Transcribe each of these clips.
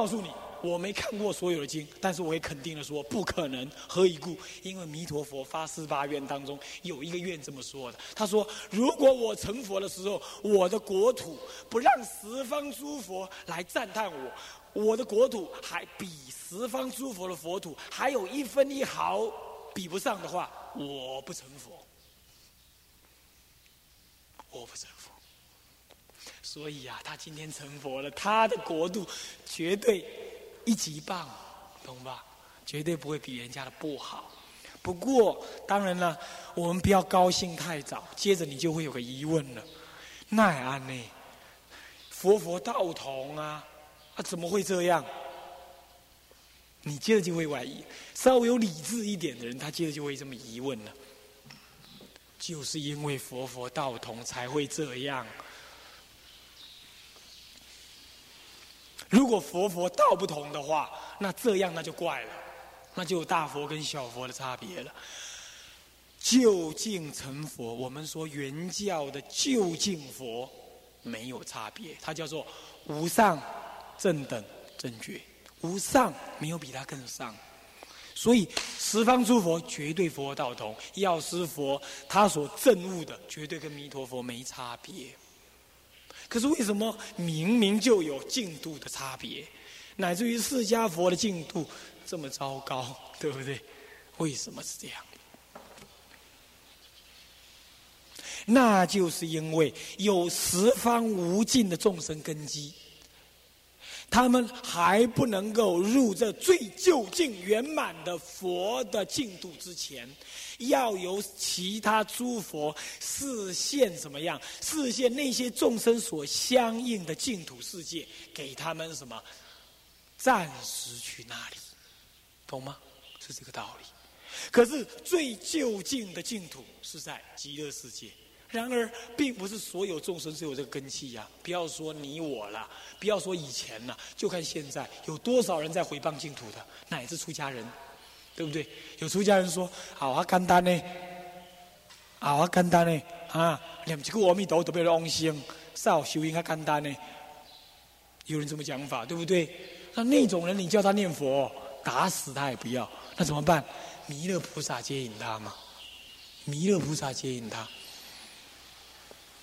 告诉你，我没看过所有的经，但是我也肯定的说，不可能。何以故？因为弥陀佛发四八愿当中有一个愿这么说的。他说：如果我成佛的时候，我的国土不让十方诸佛来赞叹我，我的国土还比十方诸佛的佛土还有一分一毫比不上的话，我不成佛。我不成。所以啊，他今天成佛了，他的国度绝对一级棒，懂吧？绝对不会比人家的不好。不过，当然了，我们不要高兴太早。接着你就会有个疑问了：奈安呢？佛佛道同啊，啊怎么会这样？你接着就会怀疑。稍微有理智一点的人，他接着就会这么疑问了。就是因为佛佛道同才会这样。如果佛佛道不同的话，那这样那就怪了，那就有大佛跟小佛的差别了。究竟成佛，我们说原教的究竟佛没有差别，它叫做无上正等正觉，无上没有比它更上。所以十方诸佛绝对佛道同，药师佛他所证悟的绝对跟弥陀佛没差别。可是为什么明明就有进度的差别，乃至于释迦佛的进度这么糟糕，对不对？为什么是这样？那就是因为有十方无尽的众生根基，他们还不能够入这最究竟圆满的佛的净土之前。要由其他诸佛视现什么样？视现那些众生所相应的净土世界，给他们什么？暂时去那里，懂吗？是这个道理。可是最究竟的净土是在极乐世界。然而，并不是所有众生都有这个根器呀。不要说你我了，不要说以前了，就看现在有多少人在回谤净土的，乃至出家人。对不对？有出家人说：“好啊，简单呢，好啊，简单呢，啊，念一句阿弥陀佛都被往生，少修应该简单呢。”有人这么讲法，对不对？那那种人，你叫他念佛，打死他也不要。那怎么办？弥勒菩萨接引他嘛，弥勒菩萨接引他，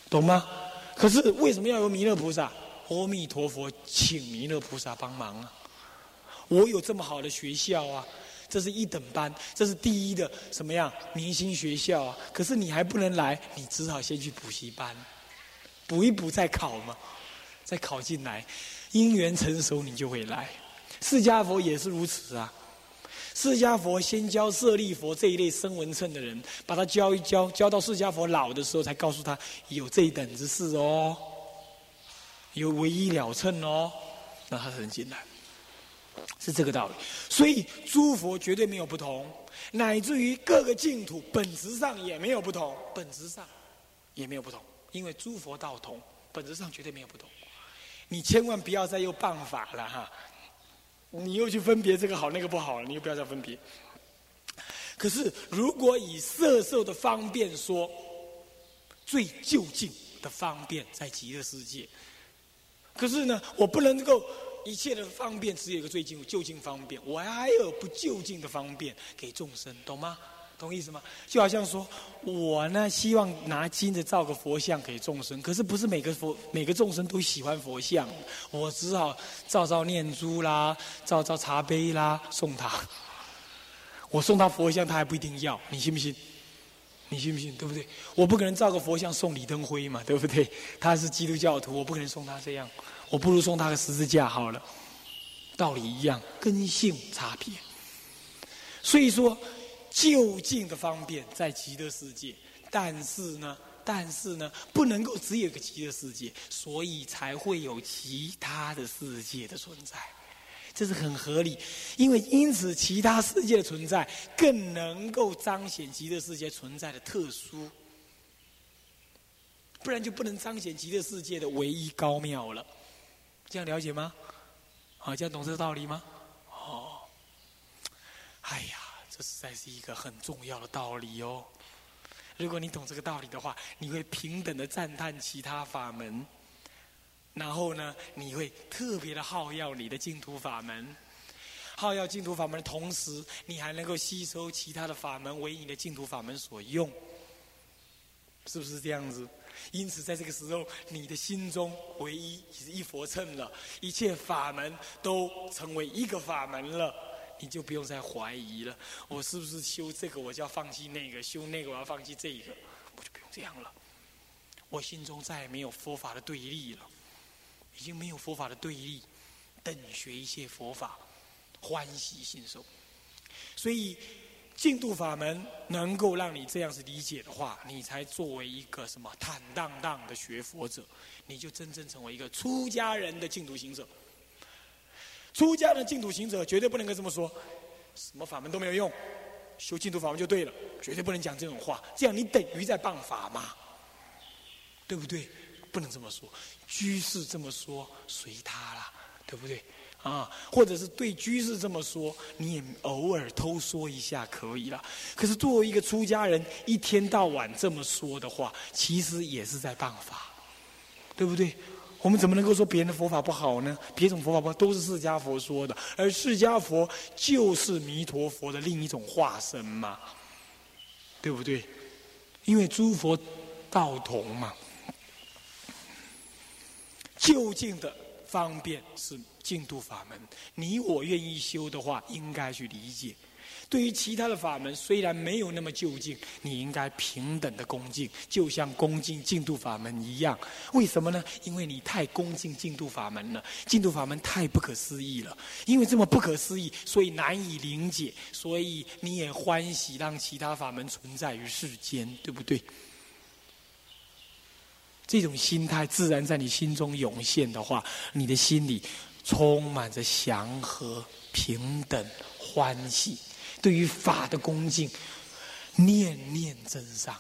懂吗？可是为什么要有弥勒菩萨？阿弥陀佛，请弥勒菩萨帮忙啊！我有这么好的学校啊！这是一等班，这是第一的什么样明星学校啊？可是你还不能来，你只好先去补习班，补一补再考嘛，再考进来，因缘成熟你就会来。释迦佛也是如此啊，释迦佛先教舍利佛这一类声闻乘的人，把他教一教，教到释迦佛老的时候，才告诉他有这一等之事哦，有唯一了称哦，那他才能进来。是这个道理，所以诸佛绝对没有不同，乃至于各个净土本质上也没有不同，本质上也没有不同，因为诸佛道同，本质上绝对没有不同。你千万不要再用办法了哈，你又去分别这个好那个不好了，你又不要再分别。可是如果以色受的方便说，最就近的方便在极乐世界，可是呢，我不能够。一切的方便只有一个最近就近方便，我还有不就近的方便给众生，懂吗？懂意思吗？就好像说，我呢希望拿金子造个佛像给众生，可是不是每个佛每个众生都喜欢佛像，我只好造造念珠啦，造造茶杯啦送他。我送他佛像，他还不一定要，你信不信？你信不信？对不对？我不可能造个佛像送李登辉嘛，对不对？他是基督教徒，我不可能送他这样。我不如送他个十字架好了，道理一样，根性差别。所以说，就近的方便在极乐世界，但是呢，但是呢，不能够只有个极乐世界，所以才会有其他的世界的存在，这是很合理。因为因此，其他世界的存在更能够彰显极乐世界存在的特殊，不然就不能彰显极乐世界的唯一高妙了。这样了解吗？啊，这样懂这个道理吗？哦，哎呀，这实在是一个很重要的道理哦。如果你懂这个道理的话，你会平等的赞叹其他法门，然后呢，你会特别的好要你的净土法门，好要净土法门的同时，你还能够吸收其他的法门为你的净土法门所用，是不是这样子？因此，在这个时候，你的心中唯一是一佛称了，一切法门都成为一个法门了，你就不用再怀疑了。我是不是修这个，我就要放弃那个；修那个，我要放弃这一个，我就不用这样了。我心中再也没有佛法的对立了，已经没有佛法的对立，等学一切佛法，欢喜信受。所以。净土法门能够让你这样子理解的话，你才作为一个什么坦荡荡的学佛者，你就真正成为一个出家人的净土行者。出家的净土行者绝对不能够这么说，什么法门都没有用，修净土法门就对了，绝对不能讲这种话。这样你等于在谤法嘛，对不对？不能这么说，居士这么说随他啦，对不对？啊，或者是对居士这么说，你也偶尔偷说一下可以了。可是作为一个出家人，一天到晚这么说的话，其实也是在谤法，对不对？我们怎么能够说别人的佛法不好呢？别种佛法不好，都是释迦佛说的，而释迦佛就是弥陀佛的另一种化身嘛，对不对？因为诸佛道同嘛，究竟的方便是。净土法门，你我愿意修的话，应该去理解。对于其他的法门，虽然没有那么就近，你应该平等的恭敬，就像恭敬净土法门一样。为什么呢？因为你太恭敬净土法门了，净土法门太不可思议了。因为这么不可思议，所以难以理解，所以你也欢喜让其他法门存在于世间，对不对？这种心态自然在你心中涌现的话，你的心里。充满着祥和、平等、欢喜，对于法的恭敬，念念真上。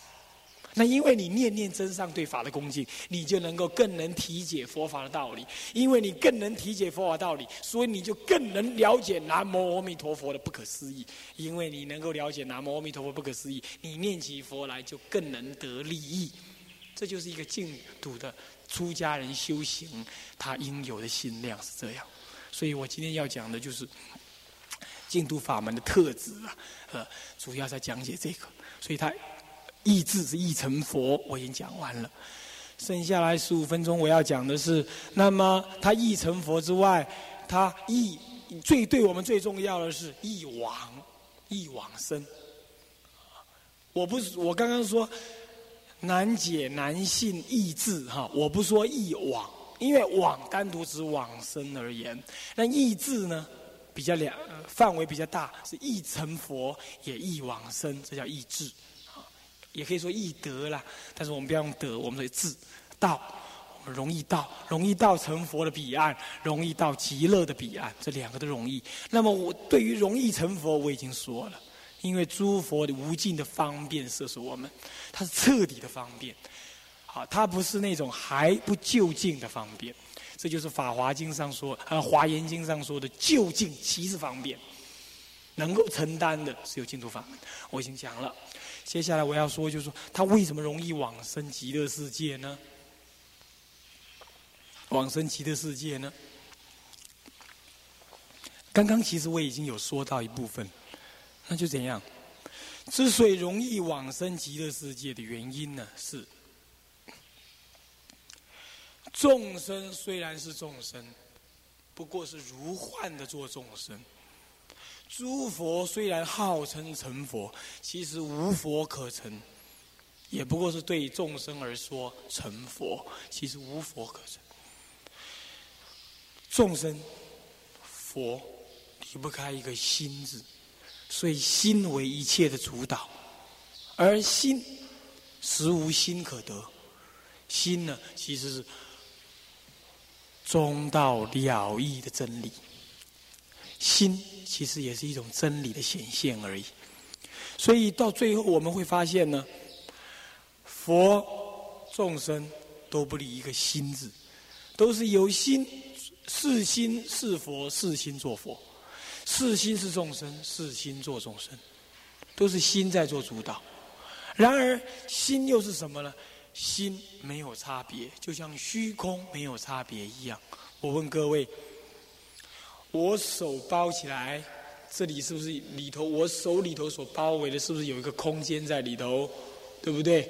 那因为你念念真上对法的恭敬，你就能够更能体解佛法的道理。因为你更能体解佛法道理，所以你就更能了解南无阿弥陀佛的不可思议。因为你能够了解南无阿弥陀佛不可思议，你念起佛来就更能得利益。这就是一个净土的。出家人修行，他应有的心量是这样，所以我今天要讲的就是净土法门的特质啊，呃，主要在讲解这个。所以他意志是意成佛，我已经讲完了。剩下来十五分钟，我要讲的是，那么他意成佛之外，他意最对我们最重要的是意往，意往生。我不是我刚刚说。难解难信意志哈，我不说意往，因为往单独指往生而言，那意志呢比较两范围比较大，是易成佛也易往生，这叫意志，也可以说易得啦。但是我们不要用得，我们说智道，我们容易到，容易到成佛的彼岸，容易到极乐的彼岸，这两个都容易。那么我对于容易成佛，我已经说了。因为诸佛的无尽的方便摄受我们，它是彻底的方便，好，它不是那种还不就近的方便，这就是《法华经》上说，呃，《华严经》上说的就近其实方便，能够承担的是有净土法门。我已经讲了，接下来我要说，就是说，他为什么容易往生极乐世界呢？往生极乐世界呢？刚刚其实我已经有说到一部分。那就怎样？之所以容易往生极乐世界的原因呢？是众生虽然是众生，不过是如幻的做众生；诸佛虽然号称成佛，其实无佛可成，也不过是对众生而说成佛，其实无佛可成。众生佛离不开一个心字。所以心为一切的主导，而心实无心可得。心呢，其实是中道了义的真理。心其实也是一种真理的显现而已。所以到最后我们会发现呢，佛众生都不离一个心字，都是有心是心是佛是心做佛。是心是众生，是心做众生，都是心在做主导。然而，心又是什么呢？心没有差别，就像虚空没有差别一样。我问各位，我手包起来，这里是不是里头？我手里头所包围的，是不是有一个空间在里头？对不对？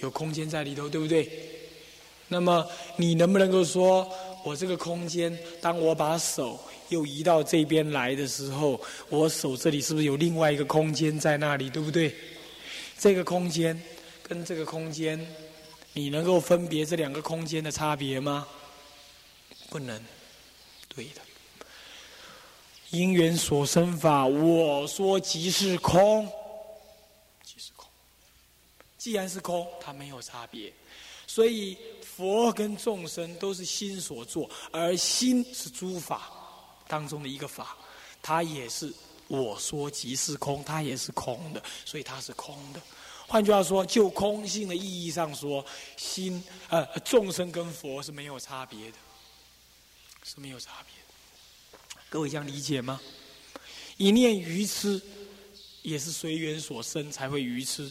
有空间在里头，对不对？那么你能不能够说，我这个空间，当我把手又移到这边来的时候，我手这里是不是有另外一个空间在那里？对不对？这个空间跟这个空间，你能够分别这两个空间的差别吗？不能，对的。因缘所生法，我说即是空，即是空。既然是空，它没有差别。所以佛跟众生都是心所作，而心是诸法当中的一个法，它也是。我说即是空，它也是空的，所以它是空的。换句话说，就空性的意义上说，心呃众生跟佛是没有差别的，是没有差别。各位这样理解吗？一念愚痴，也是随缘所生才会愚痴，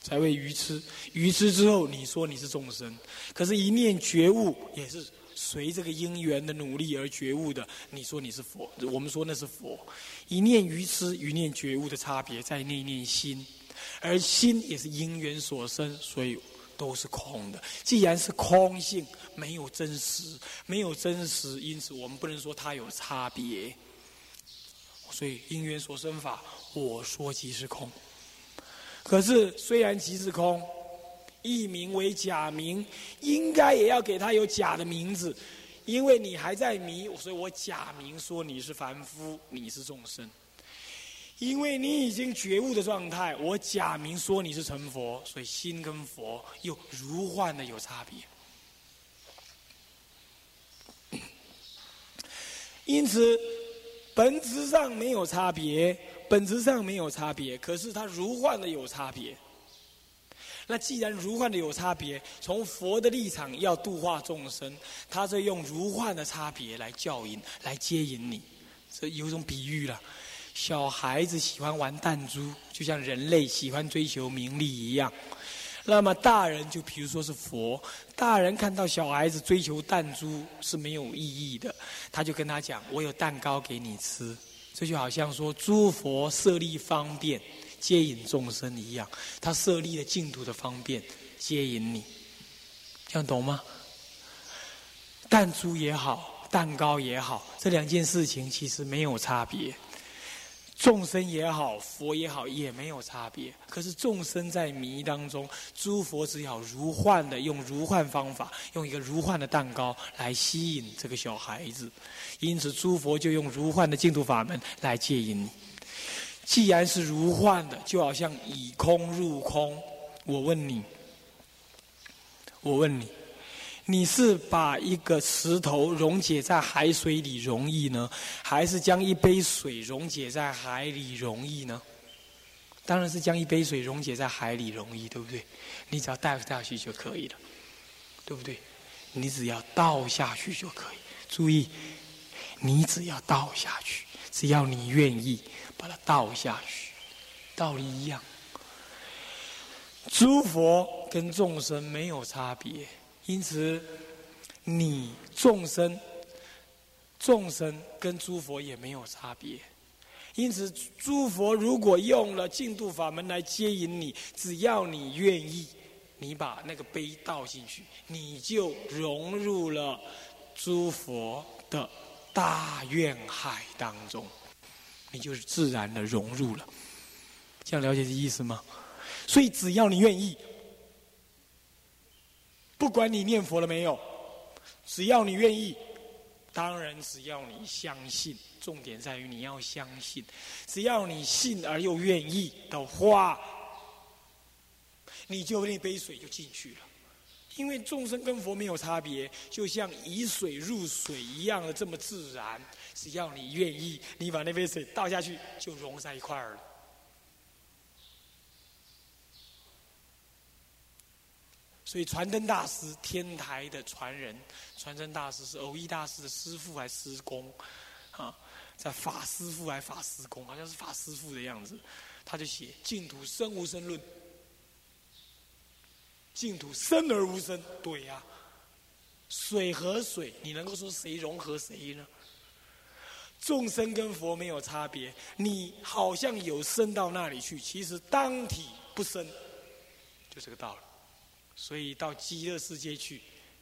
才会愚痴。愚痴之后，你说你是众生，可是，一念觉悟也是。随这个因缘的努力而觉悟的，你说你是佛，我们说那是佛。一念愚痴，一念觉悟的差别在那念心，而心也是因缘所生，所以都是空的。既然是空性，没有真实，没有真实，因此我们不能说它有差别。所以因缘所生法，我说即是空。可是虽然即是空。一名为假名，应该也要给他有假的名字，因为你还在迷，所以我假名说你是凡夫，你是众生。因为你已经觉悟的状态，我假名说你是成佛，所以心跟佛又如幻的有差别。因此，本质上没有差别，本质上没有差别，可是它如幻的有差别。那既然如幻的有差别，从佛的立场要度化众生，他在用如幻的差别来教引、来接引你。这有种比喻了：小孩子喜欢玩弹珠，就像人类喜欢追求名利一样。那么大人就比如说是佛，大人看到小孩子追求弹珠是没有意义的，他就跟他讲：“我有蛋糕给你吃。”这就好像说诸佛设立方便。接引众生一样，他设立了净土的方便，接引你，这样懂吗？弹珠也好，蛋糕也好，这两件事情其实没有差别。众生也好，佛也好，也没有差别。可是众生在迷当中，诸佛只好如幻的用如幻方法，用一个如幻的蛋糕来吸引这个小孩子。因此，诸佛就用如幻的净土法门来接引你。既然是如幻的，就好像以空入空。我问你，我问你，你是把一个石头溶解在海水里容易呢，还是将一杯水溶解在海里容易呢？当然是将一杯水溶解在海里容易，对不对？你只要倒下去就可以了，对不对？你只要倒下去就可以。注意，你只要倒下去，只要你愿意。把它倒下去，道理一样。诸佛跟众生没有差别，因此你众生，众生跟诸佛也没有差别。因此，诸佛如果用了净土法门来接引你，只要你愿意，你把那个杯倒进去，你就融入了诸佛的大愿海当中。你就是自然的融入了，这样了解这意思吗？所以只要你愿意，不管你念佛了没有，只要你愿意，当然只要你相信，重点在于你要相信。只要你信而又愿意的话，你就那杯水就进去了。因为众生跟佛没有差别，就像以水入水一样的这么自然。只要你愿意，你把那杯水倒下去，就融在一块儿了。所以传灯大师，天台的传人，传灯大师是偶一大师的师父还是师公？啊，在法师父还是法师公，好像是法师父的样子。他就写《净土生无生论》，净土生而无生，对呀。水和水，你能够说谁融合谁呢？众生跟佛没有差别，你好像有生到那里去，其实当体不生，就这个道理。所以到极乐世界去，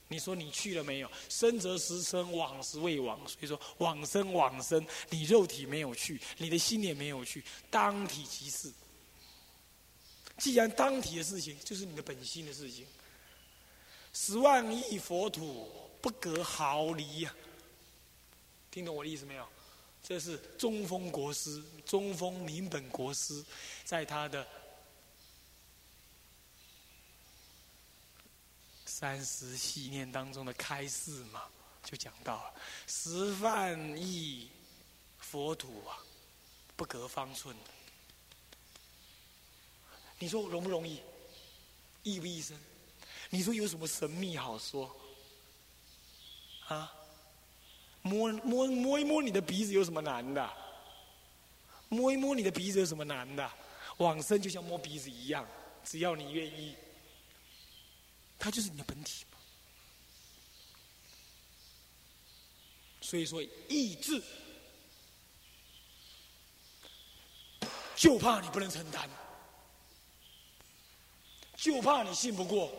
你说你去了没有？生则时生，往时未往。所以说往生往生，你肉体没有去，你的心也没有去，当体即是。既然当体的事情就是你的本心的事情，十万亿佛土不隔毫厘呀，听懂我的意思没有？这是中峰国师、中峰明本国师在他的三十系念当中的开示嘛，就讲到了十万亿佛土啊，不隔方寸。你说容不容易？易不易生？你说有什么神秘好说？啊？摸摸摸一摸你的鼻子有什么难的？摸一摸你的鼻子有什么难的？往生就像摸鼻子一样，只要你愿意，它就是你的本体。所以说意志，就怕你不能承担，就怕你信不过，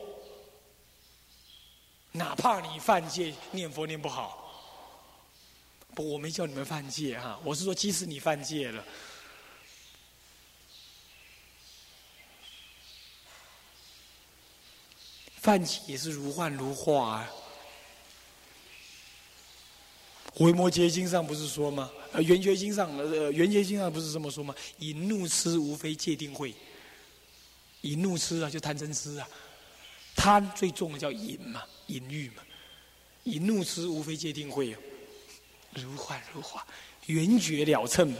哪怕你犯戒念佛念不好。不，我没叫你们犯戒哈，我是说，即使你犯戒了，泛起也是如幻如化啊。《维摩诘经》上不是说吗？呃，《圆觉经》上，呃，《圆觉经》上不是这么说吗？以怒痴无非界定慧，以怒痴啊，就贪嗔痴啊，贪最重的叫淫嘛，淫欲嘛，以怒痴无非界定慧啊。如幻如化，圆觉了称。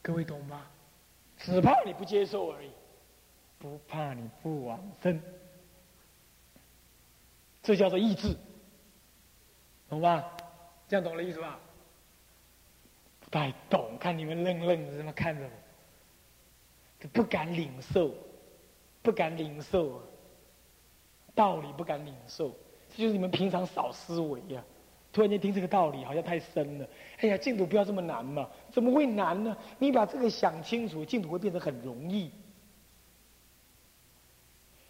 各位懂吗？只怕你不接受而已，不怕你不往生。这叫做意志，懂吧？这样懂了意思吧？不太懂，看你们愣愣的这么看着我，不敢领受，不敢领受啊道理，不敢领受，这就是你们平常少思维呀。突然间听这个道理，好像太深了。哎呀，净土不要这么难嘛？怎么会难呢？你把这个想清楚，净土会变得很容易。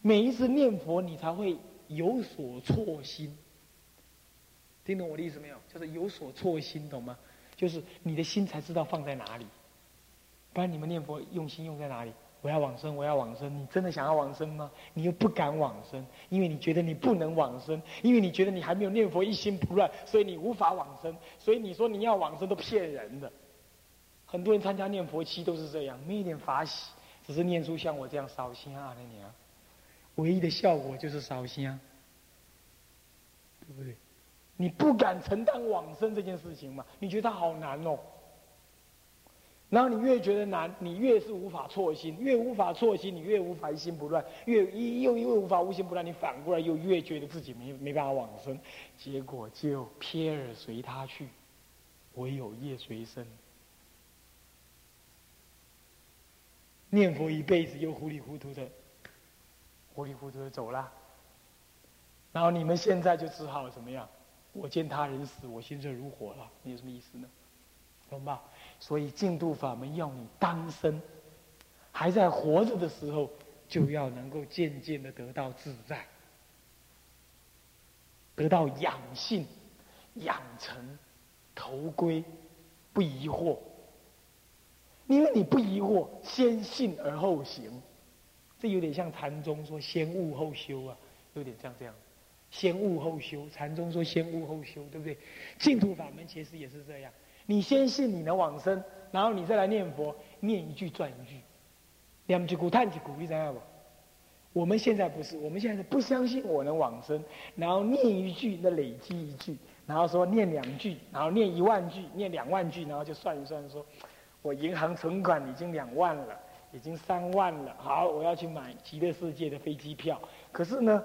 每一次念佛，你才会有所错心。听懂我的意思没有？就是有所错心，懂吗？就是你的心才知道放在哪里。不然你们念佛用心用在哪里？我要往生，我要往生。你真的想要往生吗？你又不敢往生，因为你觉得你不能往生，因为你觉得你还没有念佛一心不乱，所以你无法往生。所以你说你要往生都骗人的。很多人参加念佛期都是这样，没一点法喜，只是念出像我这样烧心啊那年，唯一的效果就是烧香，对不对？你不敢承担往生这件事情嘛？你觉得它好难哦。然后你越觉得难，你越是无法错心，越无法错心，你越无法一心不乱，越一又因为无法无心不乱，你反过来又越觉得自己没没办法往生，结果就撇而随他去，唯有业随身。念佛一辈子又糊里糊涂的，糊里糊涂的走了，然后你们现在就只好怎么样？我见他人死，我心热如火了，你有什么意思呢？懂吧？所以净土法门要你当生，还在活着的时候，就要能够渐渐的得到自在，得到养性，养成头归，不疑惑。因为你不疑惑，先信而后行，这有点像禅宗说先悟后修啊，有点像这样，先悟后修。禅宗说先悟后修，对不对？净土法门其实也是这样。你先信你能往生，然后你再来念佛，念一句赚一句，两句鼓叹几鼓，你知道不？我们现在不是，我们现在是不相信我能往生，然后念一句，那累积一句，然后说念两句，然后念一万句，念两万句，然后就算一算，说我银行存款已经两万了，已经三万了，好，我要去买极乐世界的飞机票，可是呢？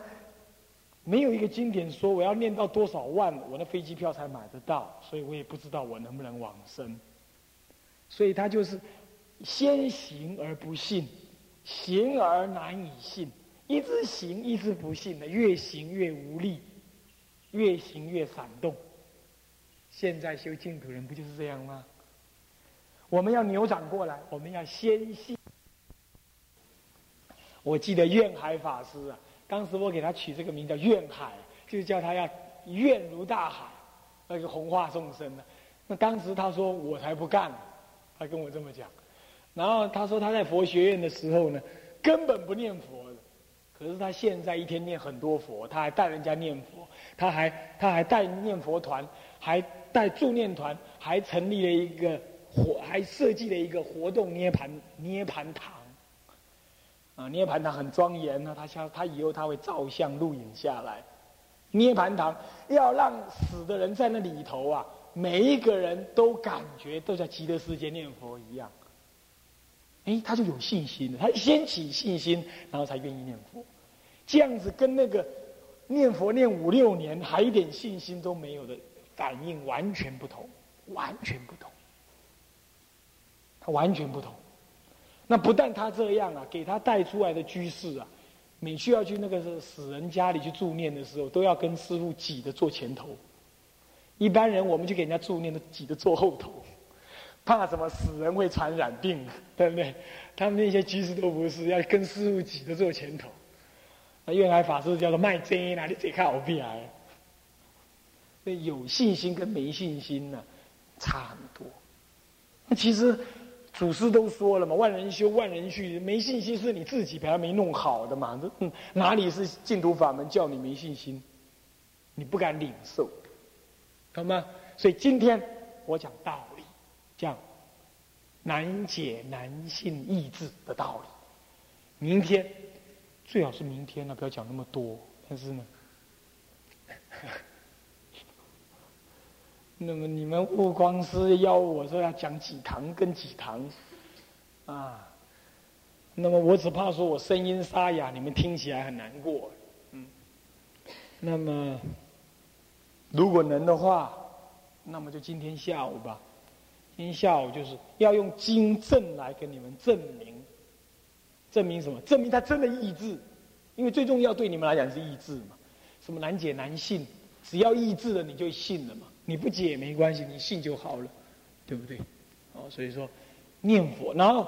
没有一个经典说我要念到多少万，我的飞机票才买得到，所以我也不知道我能不能往生。所以他就是先行而不信，行而难以信，一直行一直不信的，越行越无力，越行越闪动。现在修净土人不就是这样吗？我们要扭转过来，我们要先信。我记得愿海法师啊，当时我给他取这个名叫愿海，就叫他要愿如大海，那个弘化众生的。那当时他说我才不干，他跟我这么讲。然后他说他在佛学院的时候呢，根本不念佛。可是他现在一天念很多佛，他还带人家念佛，他还他还带念佛团，还带助念团，还成立了一个活，还设计了一个活动涅盘涅盘堂。啊，涅盘堂很庄严啊，他像他以后他会照相录影下来。涅盘堂要让死的人在那里头啊，每一个人都感觉都在极乐世界念佛一样。哎，他就有信心了。他先起信心，然后才愿意念佛。这样子跟那个念佛念五六年还一点信心都没有的反应完全不同，完全不同。他完全不同。那不但他这样啊，给他带出来的居士啊，每去要去那个死人家里去助念的时候，都要跟师傅挤着坐前头。一般人我们去给人家助念，都挤着坐后头。怕什么？死人会传染病，对不对？他们那些居士都不是，要跟师傅挤着坐前头。那原来法师叫做卖真啊，你得看我必来。那有信心跟没信心呢，差很多。那其实祖师都说了嘛，万人修，万人去。没信心是你自己把它没弄好的嘛。这哪里是净土法门叫你没信心？你不敢领受，懂吗？所以今天我讲道理。讲难解难信意志的道理。明天最好是明天呢，不要讲那么多。但是呢，那么你们悟光师要我说要讲几堂跟几堂啊？那么我只怕说我声音沙哑，你们听起来很难过。嗯，那么如果能的话，那么就今天下午吧。今天下午就是要用经证来跟你们证明，证明什么？证明他真的意志，因为最重要对你们来讲是意志嘛。什么难解难信，只要意志了你就信了嘛。你不解没关系，你信就好了，对不对？哦，所以说念佛，然后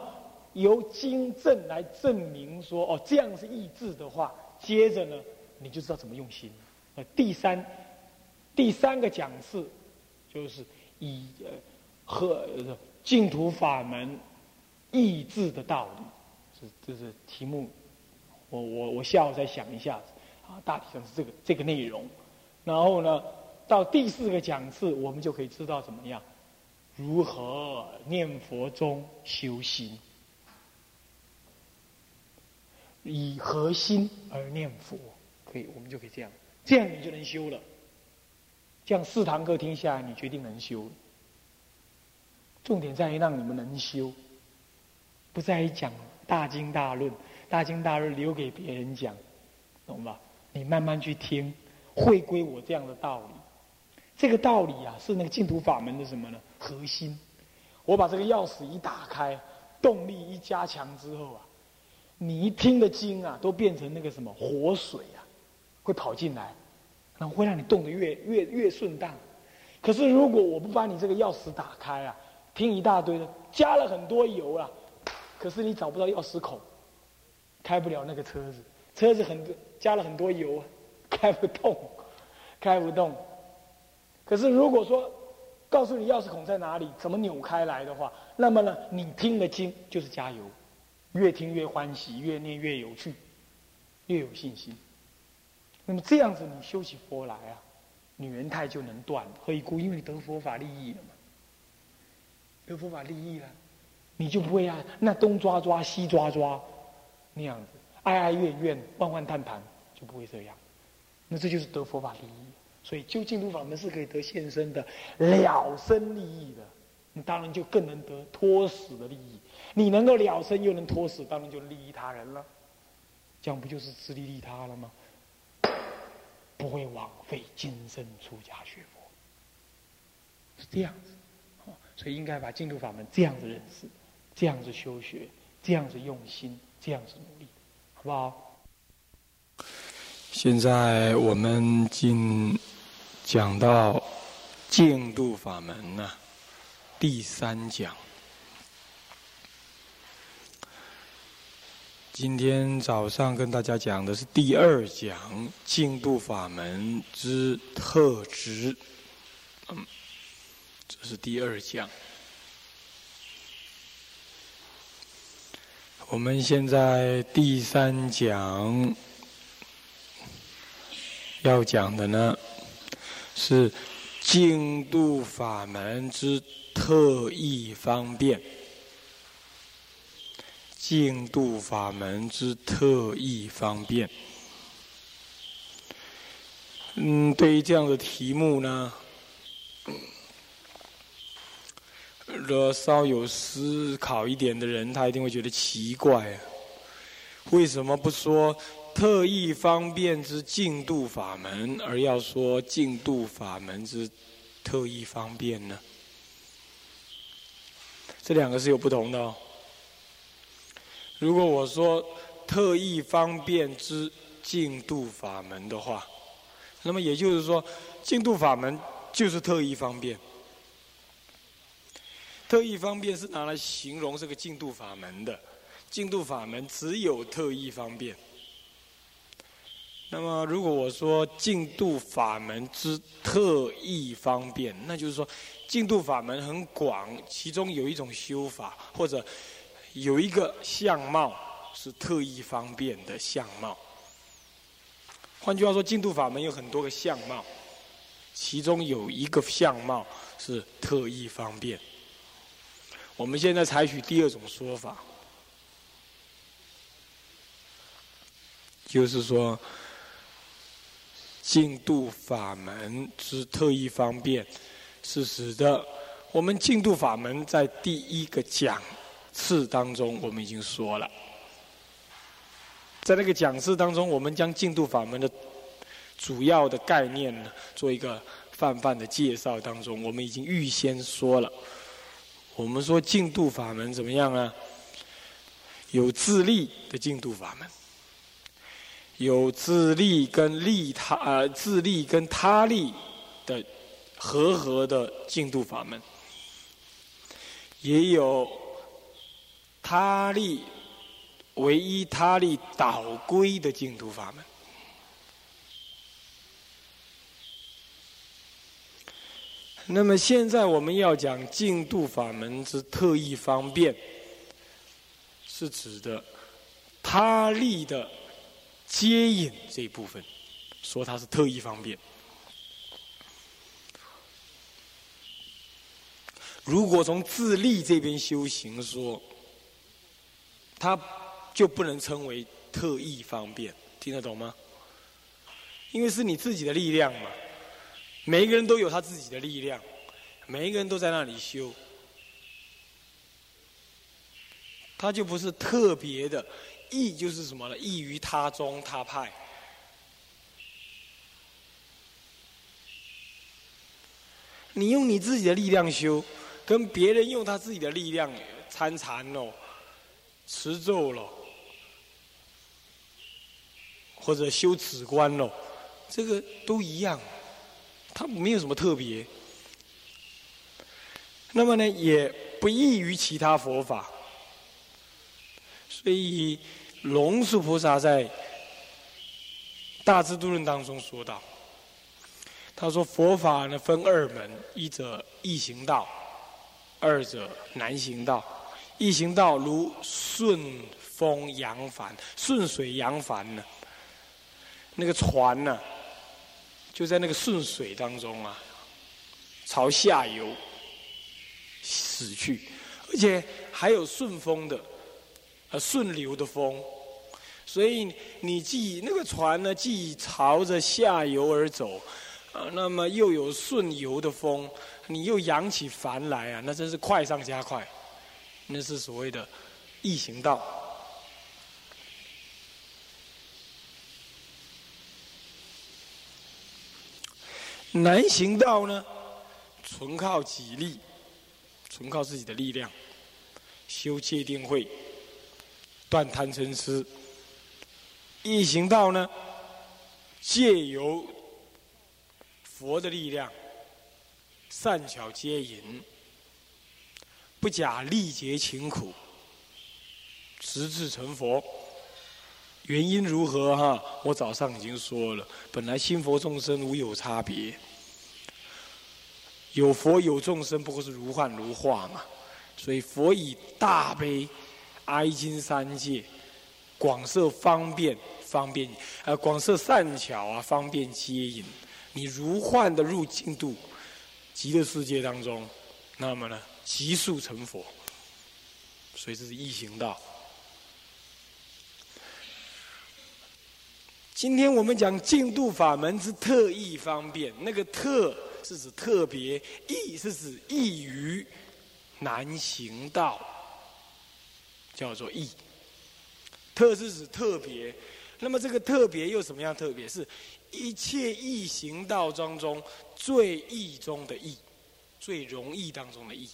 由经证来证明说哦这样是意志的话，接着呢你就知道怎么用心。呃，第三第三个讲次就是以呃。和净土法门意志的道理，是这是题目。我我我下午再想一下子啊，大体上是这个这个内容。然后呢，到第四个讲次，我们就可以知道怎么样，如何念佛中修心，以核心而念佛，可以，我们就可以这样，这样你就能修了。这样四堂课听下来，你决定能修。重点在于让你们能修，不在于讲大经大论，大经大论留给别人讲，懂吧？你慢慢去听，会归我这样的道理。这个道理啊，是那个净土法门的什么呢？核心。我把这个钥匙一打开，动力一加强之后啊，你一听的经啊，都变成那个什么活水啊，会跑进来，然后会让你动得越越越顺当。可是如果我不把你这个钥匙打开啊，听一大堆的，加了很多油啊，可是你找不到钥匙孔，开不了那个车子。车子很多加了很多油，开不动，开不动。可是如果说告诉你钥匙孔在哪里，怎么扭开来的话，那么呢，你听得经就是加油，越听越欢喜，越念越有趣，越有信心。那么这样子你修起佛来啊，女人态就能断。何以故？因为你得佛法利益了嘛。得佛法利益了，你就不会啊，那东抓抓西抓抓，那样子哀哀怨怨、万万叹叹，就不会这样。那这就是得佛法利益。所以究竟度法门是可以得现身的了生利益的，你当然就更能得脱死的利益。你能够了生又能脱死，当然就利益他人了。这样不就是自利利他了吗？不会枉费今生出家学佛，是这样子。所以应该把净土法门这样子认识，这样子修学，这样子用心。这样子努力，好不好？现在我们进讲到净度法门呢，第三讲。今天早上跟大家讲的是第二讲净度法门之特质，嗯，这是第二讲。我们现在第三讲要讲的呢，是净度法门之特异方便。净度法门之特异方便。嗯，对于这样的题目呢，若稍有思考一点的人，他一定会觉得奇怪啊。为什么不说特异方便之净度法门，而要说净度法门之特异方便呢？这两个是有不同的哦。如果我说特异方便之净度法门的话，那么也就是说，净度法门就是特异方便。特异方便是拿来形容这个净度法门的，净度法门只有特异方便。那么如果我说净度法门之特异方便，那就是说净度法门很广，其中有一种修法或者。有一个相貌是特异方便的相貌。换句话说，净度法门有很多个相貌，其中有一个相貌是特异方便。我们现在采取第二种说法，就是说，净土法门之特异方便，是使得我们净土法门在第一个讲。次当中，我们已经说了，在那个讲次当中，我们将净土法门的主要的概念呢，做一个泛泛的介绍。当中，我们已经预先说了，我们说净土法门怎么样啊？有自立的净土法门，有自利跟利他呃自利跟他利的和合的净土法门，也有。他利唯一他利导归的净土法门。那么现在我们要讲净土法门之特异方便，是指的他利的接引这一部分，说它是特异方便。如果从自利这边修行说。它就不能称为特异方便，听得懂吗？因为是你自己的力量嘛，每一个人都有他自己的力量，每一个人都在那里修，他就不是特别的异，就是什么呢？异于他宗他派。你用你自己的力量修，跟别人用他自己的力量参禅喽。持咒喽，或者修止观喽，这个都一样，它没有什么特别。那么呢，也不异于其他佛法。所以龙树菩萨在《大智度论》当中说道：“他说佛法呢分二门，一者易行道，二者难行道。”易行道如顺风扬帆，顺水扬帆呢？那个船呢，就在那个顺水当中啊，朝下游驶去，而且还有顺风的，顺流的风，所以你既那个船呢，既朝着下游而走，啊，那么又有顺游的风，你又扬起帆来啊，那真是快上加快。那是所谓的易行道，难行道呢，纯靠己力，纯靠自己的力量，修戒定慧，断贪嗔痴。一行道呢，借由佛的力量，善巧接引，不假历劫勤苦，直至成佛。原因如何？哈，我早上已经说了，本来心佛众生无有差别，有佛有众生，不过是如幻如化嘛。所以佛以大悲哀金三界，广设方便方便，呃，广设善巧啊，方便接引。你如幻的入净度极乐世界当中，那么呢，急速成佛。所以这是易行道。今天我们讲净度法门之特异方便，那个特是指特别，异是指异于难行道，叫做异。特是指特别，那么这个特别又什么样特别？是一切异行道当中最易中的易，最容易当中的易。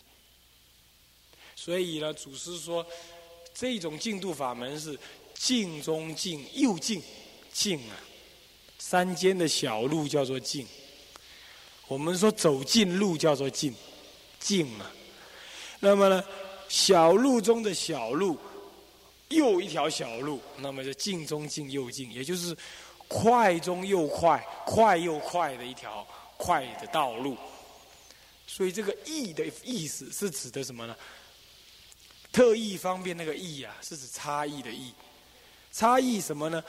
所以呢，祖师说，这种净度法门是静中静又静。静啊，山间的小路叫做静。我们说走近路叫做静，静啊。那么呢，小路中的小路，又一条小路，那么就进中进又进，也就是快中又快，快又快的一条快的道路。所以这个“义”的意思是指的什么呢？特意方便那个“义”啊，是指差异的“异”。差异什么呢？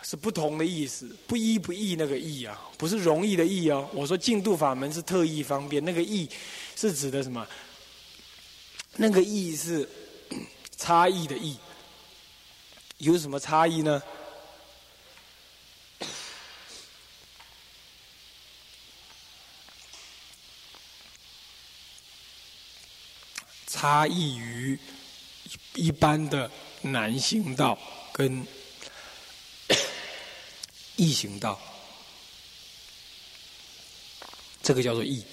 是不同的意思，不依不异那个异啊，不是容易的易哦。我说净度法门是特意方便，那个异是指的什么？那个异是 差异的异，有什么差异呢？差异于一般的男行道跟。异行道，这个叫做异。